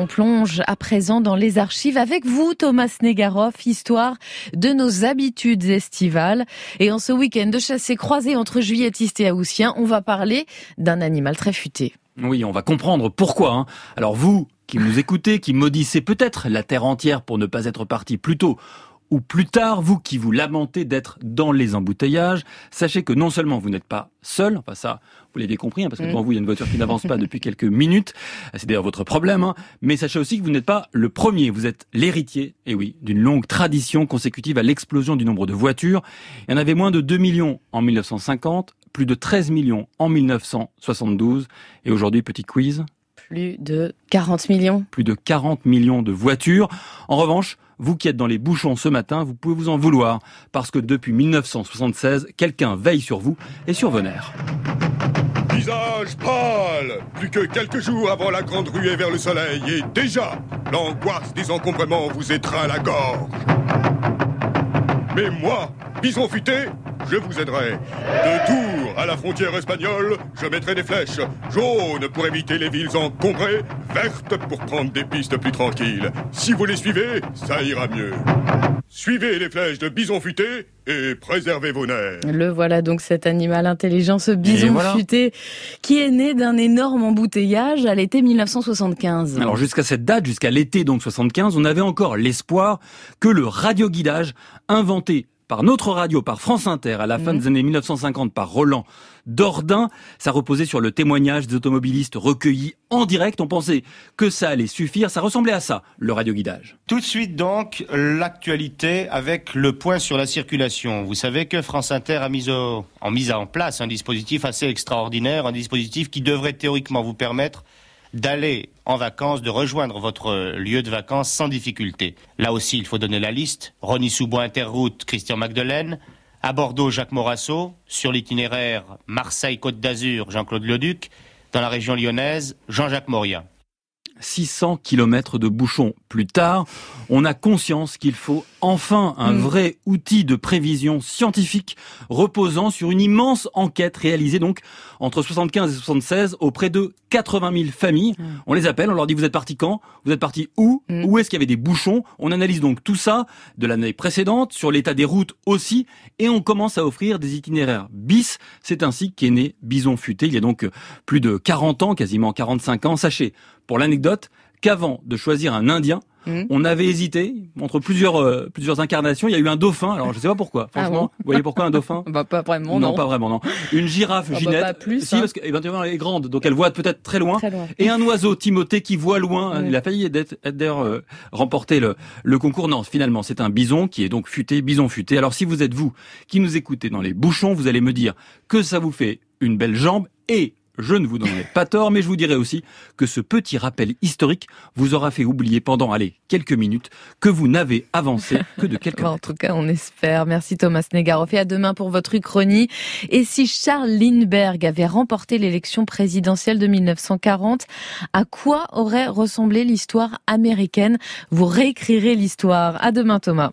on plonge à présent dans les archives avec vous, Thomas Negaroff, histoire de nos habitudes estivales. Et en ce week-end de chassé croisé entre juilletistes et haussiens, on va parler d'un animal très futé. Oui, on va comprendre pourquoi. Hein. Alors vous, qui nous écoutez, qui maudissez peut-être la terre entière pour ne pas être parti plus tôt ou plus tard, vous qui vous lamentez d'être dans les embouteillages, sachez que non seulement vous n'êtes pas seul, enfin ça, vous l'avez compris, hein, parce que devant vous, il y a une voiture qui n'avance pas depuis quelques minutes, c'est d'ailleurs votre problème, hein, mais sachez aussi que vous n'êtes pas le premier, vous êtes l'héritier, et oui, d'une longue tradition consécutive à l'explosion du nombre de voitures. Il y en avait moins de 2 millions en 1950, plus de 13 millions en 1972, et aujourd'hui, petit quiz, plus de 40 millions. Plus de 40 millions de voitures. En revanche, vous qui êtes dans les bouchons ce matin, vous pouvez vous en vouloir, parce que depuis 1976, quelqu'un veille sur vous et sur vos nerfs. Visage pâle Plus que quelques jours avant la grande ruée vers le soleil, et déjà, l'angoisse des encombrements vous étreint la gorge. Mais moi, bison futé, je vous aiderai. De Tours à la frontière espagnole, je mettrai des flèches jaunes pour éviter les villes encombrées, vertes pour prendre des pistes plus tranquilles. Si vous les suivez, ça ira mieux. Suivez les flèches de bison futé et préservez vos nerfs. Le voilà donc cet animal intelligent, ce bison futé, qui est né d'un énorme embouteillage à l'été 1975. Alors jusqu'à cette date, jusqu'à l'été donc 75, on avait encore l'espoir que le radioguidage inventé par notre radio, par France Inter, à la fin des années 1950 par Roland Dordain. Ça reposait sur le témoignage des automobilistes recueillis en direct. On pensait que ça allait suffire. Ça ressemblait à ça, le radioguidage. Tout de suite donc, l'actualité avec le point sur la circulation. Vous savez que France Inter a mis, en mise en place un dispositif assez extraordinaire, un dispositif qui devrait théoriquement vous permettre d'aller en vacances, de rejoindre votre lieu de vacances sans difficulté. Là aussi, il faut donner la liste. Rony Soubois Interroute, Christian Magdelaine. À Bordeaux, Jacques Morasso. Sur l'itinéraire Marseille-Côte d'Azur, Jean-Claude Leduc. Dans la région lyonnaise, Jean-Jacques Moria. 600 kilomètres de bouchons plus tard, on a conscience qu'il faut enfin un mm. vrai outil de prévision scientifique reposant sur une immense enquête réalisée donc entre 75 et 76 auprès de 80 000 familles. Mm. On les appelle, on leur dit vous êtes parti quand? Vous êtes parti où? Mm. Où est-ce qu'il y avait des bouchons? On analyse donc tout ça de l'année précédente, sur l'état des routes aussi, et on commence à offrir des itinéraires bis. C'est ainsi qu'est né Bison Futé. Il y a donc plus de 40 ans, quasiment 45 ans. Sachez, pour l'anecdote, qu'avant de choisir un Indien, Mhm. On avait hésité entre plusieurs euh, plusieurs incarnations. Il y a eu un dauphin. Alors je sais pas pourquoi. Ah franchement, vous voyez pourquoi un dauphin Bah pas vraiment. Non, pas vraiment. Non. Une girafe ah bah, Ginette. Pas plus, si hein. parce qu'éventuellement elle est grande, donc elle voit peut-être très loin. Et un oiseau Timothée qui voit loin. Il a failli être d'ailleurs euh, remporter le le concours. Non, finalement c'est un bison qui est donc futé, bison futé. Alors si vous êtes vous qui nous écoutez dans les bouchons, vous allez me dire que ça vous fait une belle jambe et je ne vous donnerai pas tort, mais je vous dirai aussi que ce petit rappel historique vous aura fait oublier pendant, allez, quelques minutes, que vous n'avez avancé que de quelques En tout cas, on espère. Merci Thomas Negaroff et à demain pour votre uchronie. Et si Charles Lindbergh avait remporté l'élection présidentielle de 1940, à quoi aurait ressemblé l'histoire américaine? Vous réécrirez l'histoire. À demain Thomas.